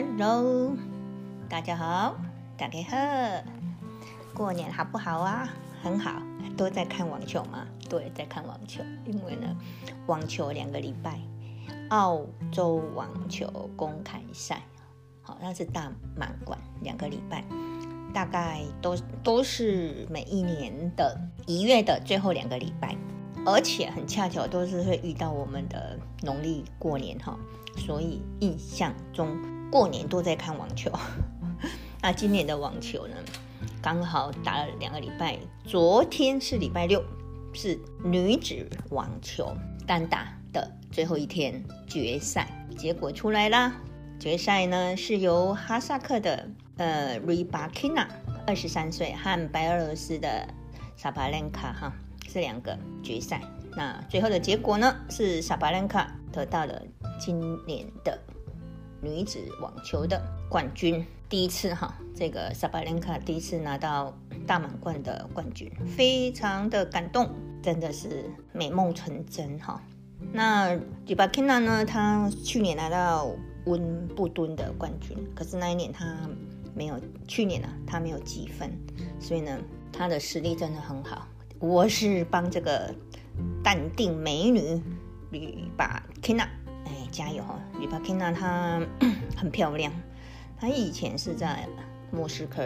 Hello，大家好，大家好，过年好不好啊？很好，都在看网球吗？对，在看网球，因为呢，网球两个礼拜，澳洲网球公开赛，好，那是大满贯，两个礼拜，大概都都是每一年的一月的最后两个礼拜，而且很恰巧都是会遇到我们的农历过年哈，所以印象中过年都在看网球。那 今年的网球呢，刚好打了两个礼拜，昨天是礼拜六，是女子网球单打的最后一天决赛，结果出来啦。决赛呢是由哈萨克的呃 Rybakina 二十三岁和白俄罗斯的萨巴连卡哈是两个决赛。那最后的结果呢是萨巴连卡得到了今年的女子网球的冠军，第一次哈，这个萨巴连卡第一次拿到大满贯的冠军，非常的感动，真的是美梦成真哈。那 Rybakina 呢，她去年拿到温布敦的冠军，可是那一年她没有，去年啊她没有积分，所以呢她的实力真的很好。我是帮这个淡定美女吕巴 Kina，哎加油哈！吕巴 Kina 她 很漂亮，她以前是在莫斯科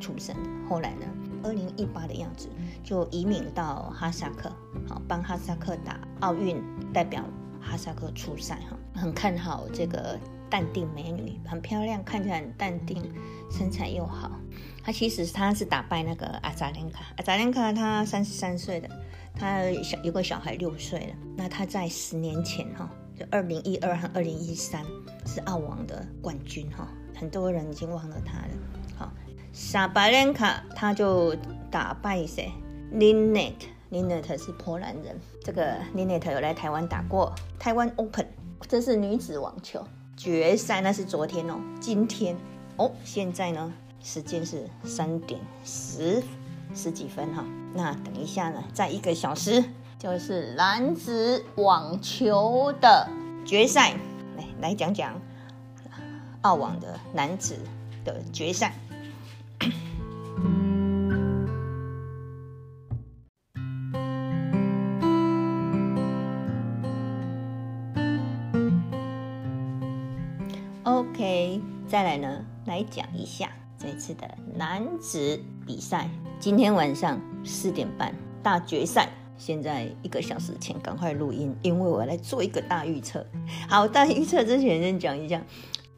出生，后来呢，二零一八的样子就移民到哈萨克，好帮哈萨克打奥运，代表哈萨克出赛哈，很看好这个淡定美女，很漂亮，看起来很淡定，身材又好。她其实她是打败那个阿扎连卡，阿扎连卡她三十三岁的，她小有个小孩六岁了。那她在十年前哈，就二零一二和二零一三是澳网的冠军哈，很多人已经忘了她了。好，萨巴连卡她就打败谁？Linet，Linet 是波兰人，这个 Linet 有来台湾打过台湾 Open，这是女子网球决赛，那是昨天哦，今天哦，现在呢？时间是三点十十几分哈，那等一下呢，在一个小时就是男子网球的决赛，来来讲讲澳网的男子的决赛。OK，再来呢，来讲一下。这次的男子比赛，今天晚上四点半大决赛。现在一个小时前赶快录音，因为我来做一个大预测。好，大预测之前先讲一下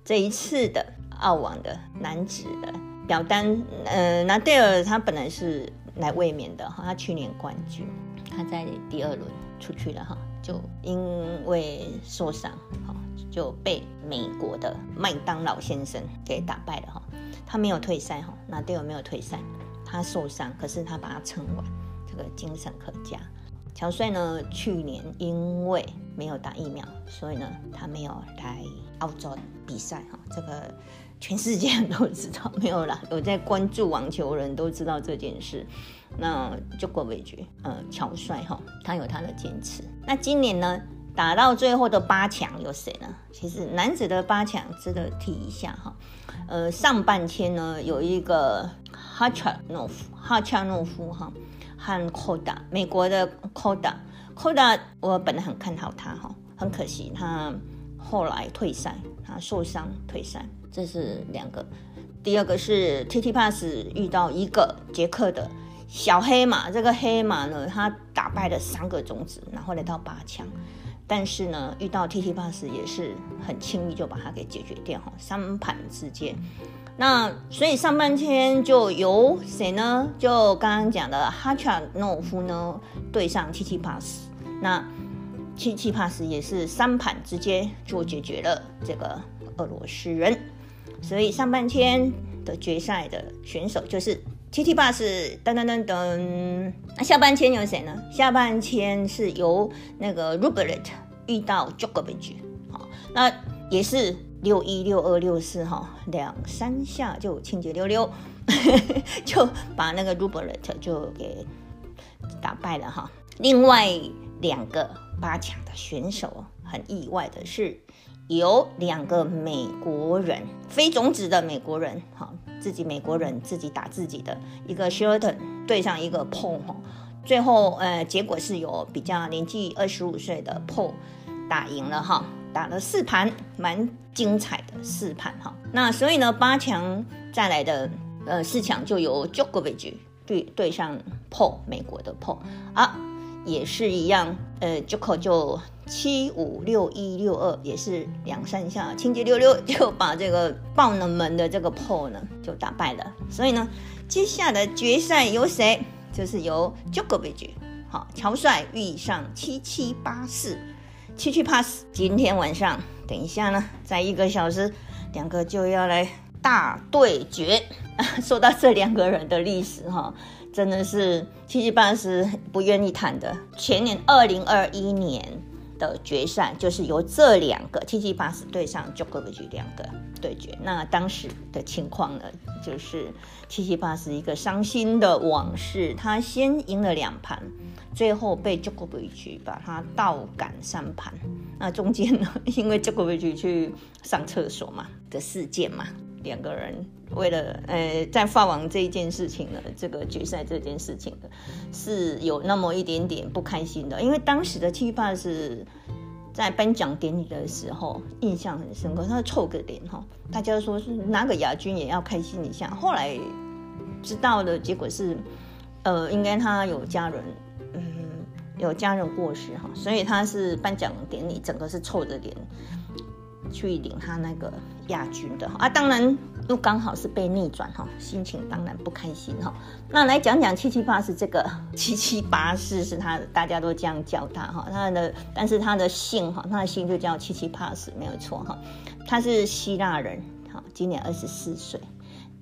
这一次的澳网的男子的表单。呃，纳戴尔他本来是来卫冕的哈，他去年冠军，他在第二轮出去了哈，就因为受伤哈，就被美国的麦当劳先生给打败了哈。他没有退赛哈，那队友没有退赛，他受伤，可是他把他撑完，这个精神可嘉。乔帅呢，去年因为没有打疫苗，所以呢，他没有来澳洲比赛哈。这个全世界都知道，没有啦，有在关注网球人都知道这件事。那就过维局，呃，乔帅哈，他有他的坚持。那今年呢，打到最后的八强有谁呢？其实男子的八强值得提一下哈。呃，上半天呢，有一个哈恰诺夫，哈恰诺夫哈和 Koda，美国的 Koda，Koda，我本来很看好他哈，很可惜他后来退赛，他受伤退赛，这是两个。第二个是 T T Pass 遇到一个捷克的小黑马，这个黑马呢，他打败了三个种子，然后来到八强。但是呢，遇到 T T Pass 也是很轻易就把它给解决掉哈，三盘之间。那所以上半天就由谁呢？就刚刚讲的哈恰诺夫呢对上 T T Pass，那 T T Pass 也是三盘直接就解决了这个俄罗斯人。所以上半天的决赛的选手就是 T T Pass，噔噔噔噔。那下半天有谁呢？下半天是由那个 Rublet 遇到 j o k o v i c 好，那也是六一六二六四哈，两三下就清洁溜溜，就把那个 Rublet 就给打败了哈。另外两个八强的选手很意外的是有两个美国人，非种子的美国人，哈，自己美国人自己打自己的一个 Shilton 对上一个 Paul，最后呃结果是有比较年纪二十五岁的 Paul 打赢了哈，打了四盘，蛮精彩的四盘哈。那所以呢，八强再来的呃四强就由 Djokovic 对对上 Paul 美国的 Paul 啊。也是一样，呃 j o k o 就七五六一六二，也是两三下，清洁溜溜 就把这个爆冷门的这个 Paul 呢就打败了。所以呢，接下来决赛由谁？就是由 Joko 对决好，乔帅遇上七七八四，七七 pass。今天晚上，等一下呢，在一个小时，两个就要来大对决。说到这两个人的历史，哈。真的是七七八十不愿意谈的。前年二零二一年的决赛就是由这两个七七八十对上 j o k o v i c 两个对决。那当时的情况呢，就是七七八十一个伤心的往事。他先赢了两盘，最后被 j o k o v i c 把他倒赶三盘。那中间呢，因为 j o k o v i c 去上厕所嘛的事件嘛。两个人为了呃，在法网这一件事情呢，这个决赛这件事情呢，是有那么一点点不开心的。因为当时的七八是在颁奖典礼的时候，印象很深刻，他臭个脸哈，大家说是拿个亚军也要开心一下。后来知道的结果是，呃，应该他有家人，嗯，有家人过世哈，所以他是颁奖典礼整个是臭着脸。去领他那个亚军的啊，当然又刚好是被逆转哈，心情当然不开心哈。那来讲讲七七八四这个 七七八四是他，大家都这样叫他哈。他的但是他的姓哈，他的姓就叫七七八四，没有错哈。他是希腊人哈，今年二十四岁，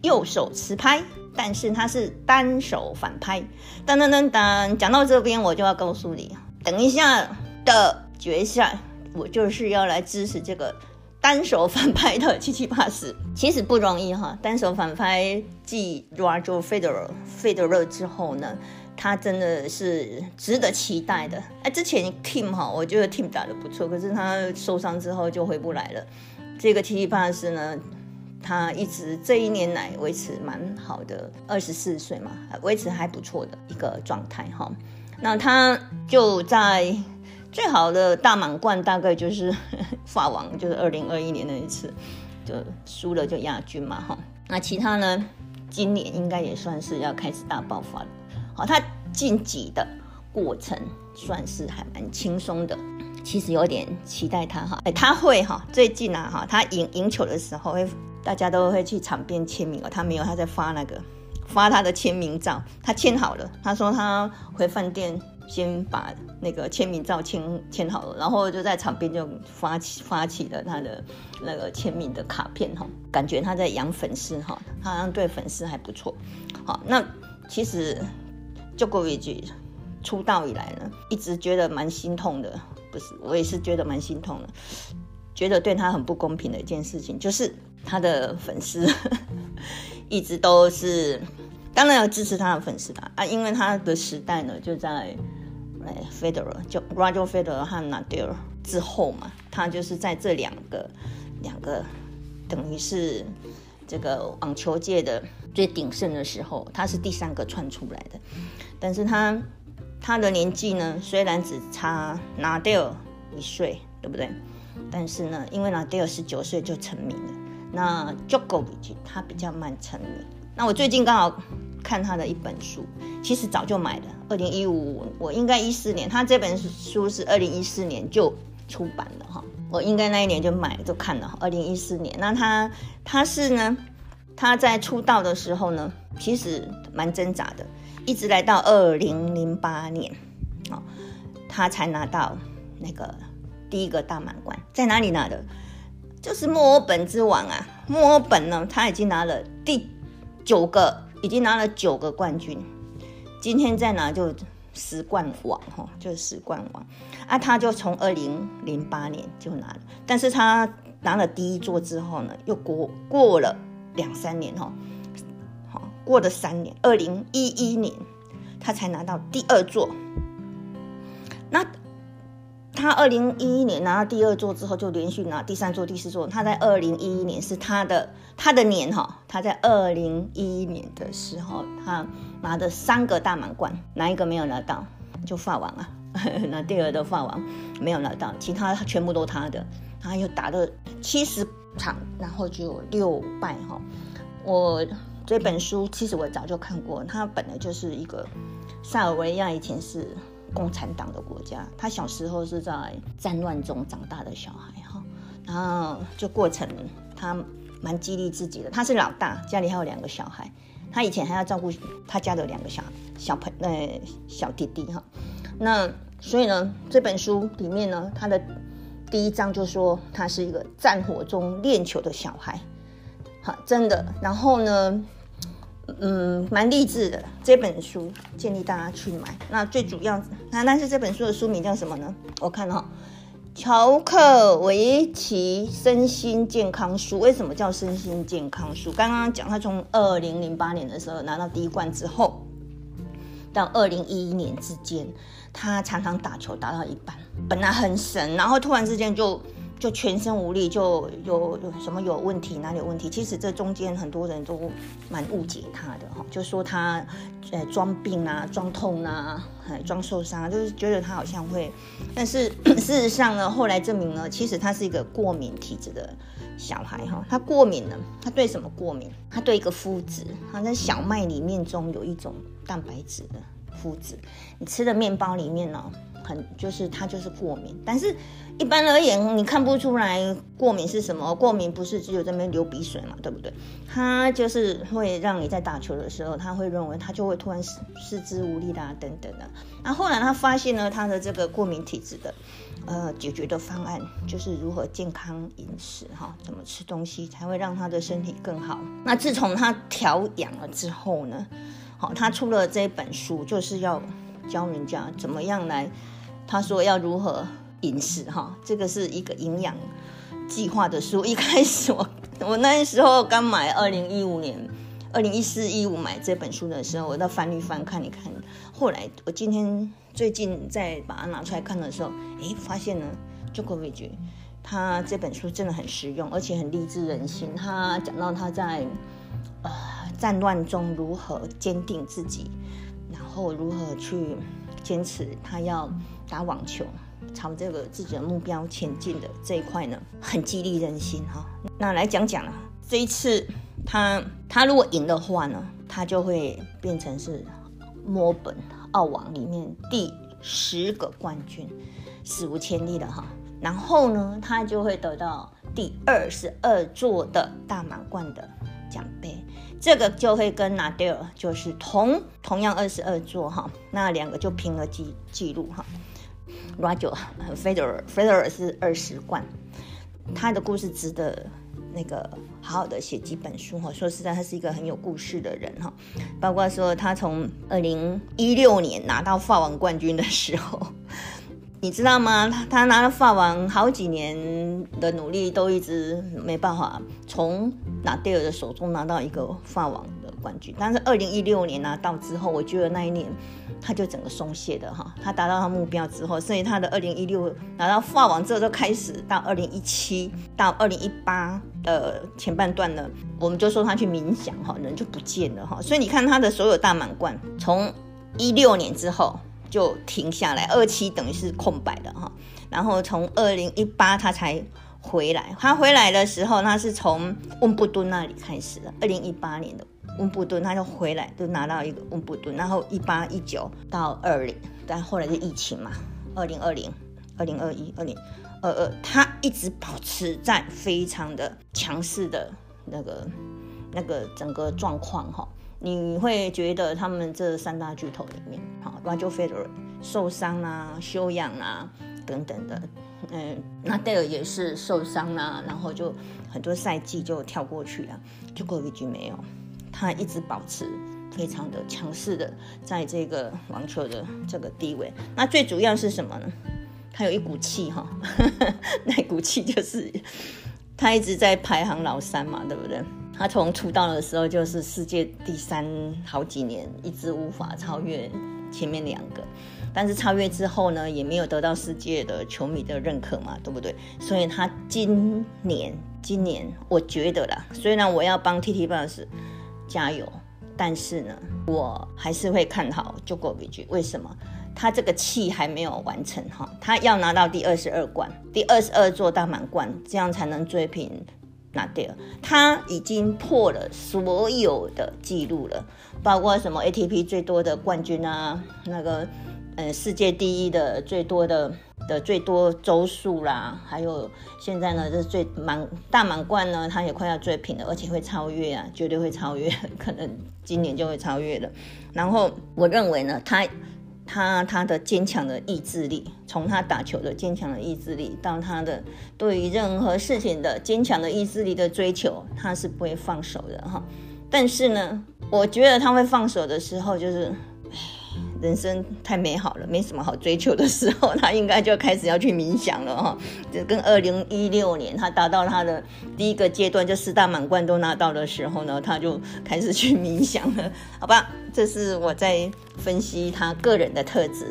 右手持拍，但是他是单手反拍。噔噔噔噔，讲到这边我就要告诉你，等一下的决赛，我就是要来支持这个。单手反拍的七七八十，其实不容易哈。单手反拍继 Roger Federer Federer 之后呢，他真的是值得期待的。哎，之前 Team 哈，我觉得 Team 打的不错，可是他受伤之后就回不来了。这个七七八十呢，他一直这一年来维持蛮好的，二十四岁嘛，维持还不错的一个状态哈。那他就在。最好的大满贯大概就是 法王，就是二零二一年那一次，就输了就亚军嘛哈。那其他呢，今年应该也算是要开始大爆发了。好，他晋级的过程算是还蛮轻松的，其实有点期待他哈。哎，他会哈，最近啊哈，他赢赢球的时候会，大家都会去场边签名哦。他没有，他在发那个发他的签名照，他签好了，他说他回饭店。先把那个签名照签签好了，然后就在场边就发起发起了他的那个签名的卡片哈，感觉他在养粉丝哈，他好像对粉丝还不错。好，那其实 Djokovic 出道以来呢，一直觉得蛮心痛的，不是，我也是觉得蛮心痛的，觉得对他很不公平的一件事情，就是他的粉丝 一直都是。当然要支持他的粉丝啦啊，因为他的时代呢就在哎，Federer 就 Roger Federer 和 Nadal 之后嘛，他就是在这两个两个等于是这个网球界的最鼎盛的时候，他是第三个窜出来的。但是他他的年纪呢，虽然只差 Nadal 一岁，对不对？但是呢，因为 Nadal 十九岁就成名了，那 j o k o v i 他比较慢成名。那我最近刚好看他的一本书，其实早就买了。二零一五，我应该一四年，他这本书是二零一四年就出版了哈。我应该那一年就买就看了。二零一四年，那他他是呢，他在出道的时候呢，其实蛮挣扎的，一直来到二零零八年，哦，他才拿到那个第一个大满贯，在哪里拿的？就是墨尔本之王啊！墨尔本呢，他已经拿了第。九个已经拿了九个冠军，今天再拿就十冠王哈，就是十冠王啊！他就从二零零八年就拿了，但是他拿了第一座之后呢，又过过了两三年哈，好过了三年，二零一一年他才拿到第二座。那他二零一一年拿到第二座之后，就连续拿第三座、第四座。他在二零一一年是他的他的年哈，他在二零一一年的时候，他拿的三个大满贯，哪一个没有拿到？就法王啊，那第二的法王没有拿到，其他全部都他的。他又打了七十场，然后就六败哈。我这本书其实我早就看过，他本来就是一个塞尔维亚以前是。共产党的国家，他小时候是在战乱中长大的小孩哈，然后就过程他蛮激励自己的。他是老大，家里还有两个小孩，他以前还要照顾他家的两个小小朋呃小弟弟哈。那所以呢，这本书里面呢，他的第一章就说他是一个战火中练球的小孩，好，真的。然后呢？嗯，蛮励志的这本书，建议大家去买。那最主要，那但是这本书的书名叫什么呢？我看哈，乔克维奇身心健康书。为什么叫身心健康书？刚刚讲他从二零零八年的时候拿到第一冠之后，到二零一一年之间，他常常打球打到一半，本来很神，然后突然之间就。就全身无力，就有有什么有问题，哪里有问题？其实这中间很多人都蛮误解他的哈，就说他呃装病啊，装痛啊，装受伤，就是觉得他好像会，但是 事实上呢，后来证明呢，其实他是一个过敏体质的小孩哈，他过敏了，他对什么过敏？他对一个麸质，他在小麦里面中有一种蛋白质的麸质，你吃的面包里面呢？很就是他就是过敏，但是一般而言你看不出来过敏是什么。过敏不是只有这边流鼻水嘛，对不对？他就是会让你在打球的时候，他会认为他就会突然四肢无力啦等等的。那后来他发现呢，他的这个过敏体质的呃解决的方案就是如何健康饮食哈，怎么吃东西才会让他的身体更好。那自从他调养了之后呢，好，他出了这本书就是要教人家怎么样来。他说要如何饮食哈，这个是一个营养计划的书。一开始我我那时候刚买，二零一五年、二零一四一五买这本书的时候，我到翻一翻看一看。后来我今天最近再把它拿出来看的时候，诶，发现呢，Jokovic 他这本书真的很实用，而且很励志人心。他讲到他在呃战乱中如何坚定自己，后如何去。坚持他要打网球，朝这个自己的目标前进的这一块呢，很激励人心哈。那来讲讲啊，这一次他他如果赢的话呢，他就会变成是墨本澳网里面第十个冠军，史无前例的哈。然后呢，他就会得到第二十二座的大满贯的奖杯。这个就会跟纳德尔就是同同样二十二座哈，那两个就拼了记记录哈。Roger Federer Federer 是二十冠，他的故事值得那个好好的写几本书哈。说实在，他是一个很有故事的人哈。包括说他从二零一六年拿到法网冠军的时候。你知道吗？他他拿了法王好几年的努力，都一直没办法从拿蒂尔的手中拿到一个法王的冠军。但是二零一六年拿到之后，我觉得那一年他就整个松懈的哈。他达到他目标之后，所以他的二零一六拿到法王之后，就开始到二零一七到二零一八的前半段呢，我们就说他去冥想哈，人就不见了哈。所以你看他的所有大满贯，从一六年之后。就停下来，二期等于是空白的哈，然后从二零一八他才回来，他回来的时候他是从温布顿那里开始的，二零一八年的温布顿他就回来，就拿到一个温布顿，然后一八一九到二零，但后来就疫情嘛，二零二零、二零二一、二零二二，他一直保持在非常的强势的那个那个整个状况哈。你会觉得他们这三大巨头里面，好，Roger Federer 受伤啦、休养啦等等的，嗯，那戴尔也是受伤啦，然后就很多赛季就跳过去了，就过一局没有，他一直保持非常的强势的在这个网球的这个地位。那最主要是什么呢？他有一股气哈，那股气就是他一直在排行老三嘛，对不对？他从出道的时候就是世界第三，好几年一直无法超越前面两个。但是超越之后呢，也没有得到世界的球迷的认可嘛，对不对？所以他今年，今年我觉得啦，虽然我要帮 T T Bus 加油，但是呢，我还是会看好 j o k o v i c。为什么？他这个气还没有完成哈，他要拿到第二十二冠，第二十二座大满贯，这样才能追平纳迪尔。他已经破了所有的记录了，包括什么 ATP 最多的冠军啊，那个。嗯，世界第一的最多的的最多周数啦，还有现在呢，这最满大满贯呢，他也快要追平了，而且会超越啊，绝对会超越，可能今年就会超越了。然后我认为呢，他他他的坚强的意志力，从他打球的坚强的意志力，到他的对于任何事情的坚强的意志力的追求，他是不会放手的哈。但是呢，我觉得他会放手的时候，就是。人生太美好了，没什么好追求的时候，他应该就开始要去冥想了哈。就跟二零一六年他达到他的第一个阶段，就四大满贯都拿到的时候呢，他就开始去冥想了。好吧，这是我在分析他个人的特质，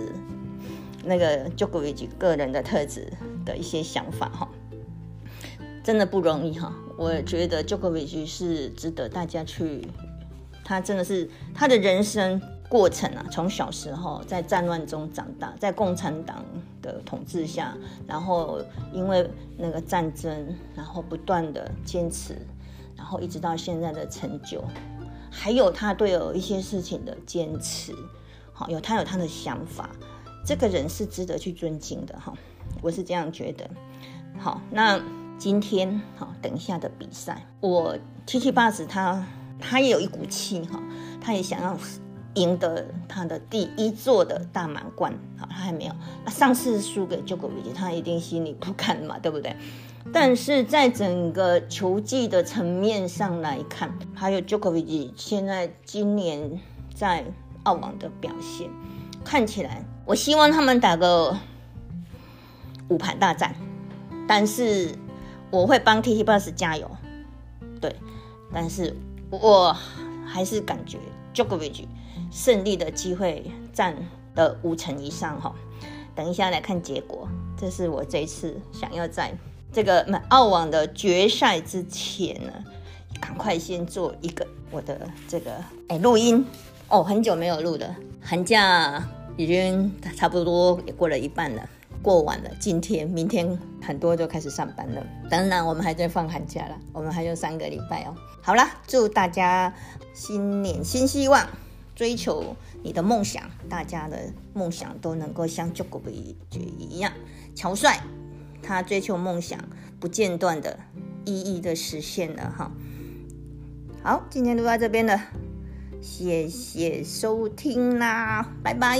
那个 Jokovic 个人的特质的一些想法哈。真的不容易哈，我觉得 Jokovic 是值得大家去，他真的是他的人生。过程啊，从小时候在战乱中长大，在共产党的统治下，然后因为那个战争，然后不断的坚持，然后一直到现在的成就，还有他对有一些事情的坚持，好，有他有他的想法，这个人是值得去尊敬的哈，我是这样觉得。好，那今天好，等一下的比赛，我七七八十他他也有一股气哈，他也想要。赢得他的第一座的大满贯，好，他还没有。那上次输给 Jokovic，他一定心里不甘嘛，对不对？但是在整个球技的层面上来看，还有 Jokovic 现在今年在澳网的表现，看起来，我希望他们打个五盘大战。但是我会帮 T T Bus 加油，对，但是我还是感觉 Jokovic。胜利的机会占了五成以上哈，等一下来看结果。这是我这一次想要在这个澳网的决赛之前呢，赶快先做一个我的这个哎录音哦，很久没有录了，寒假已经差不多也过了一半了，过完了，今天明天很多就开始上班了。当然我们还在放寒假了，我们还有三个礼拜哦。好了，祝大家新年新希望。追求你的梦想，大家的梦想都能够像 j o k o v i 一样，乔帅，他追求梦想不间断的，一一的实现了哈。好，今天就到这边了，谢谢收听啦，拜拜。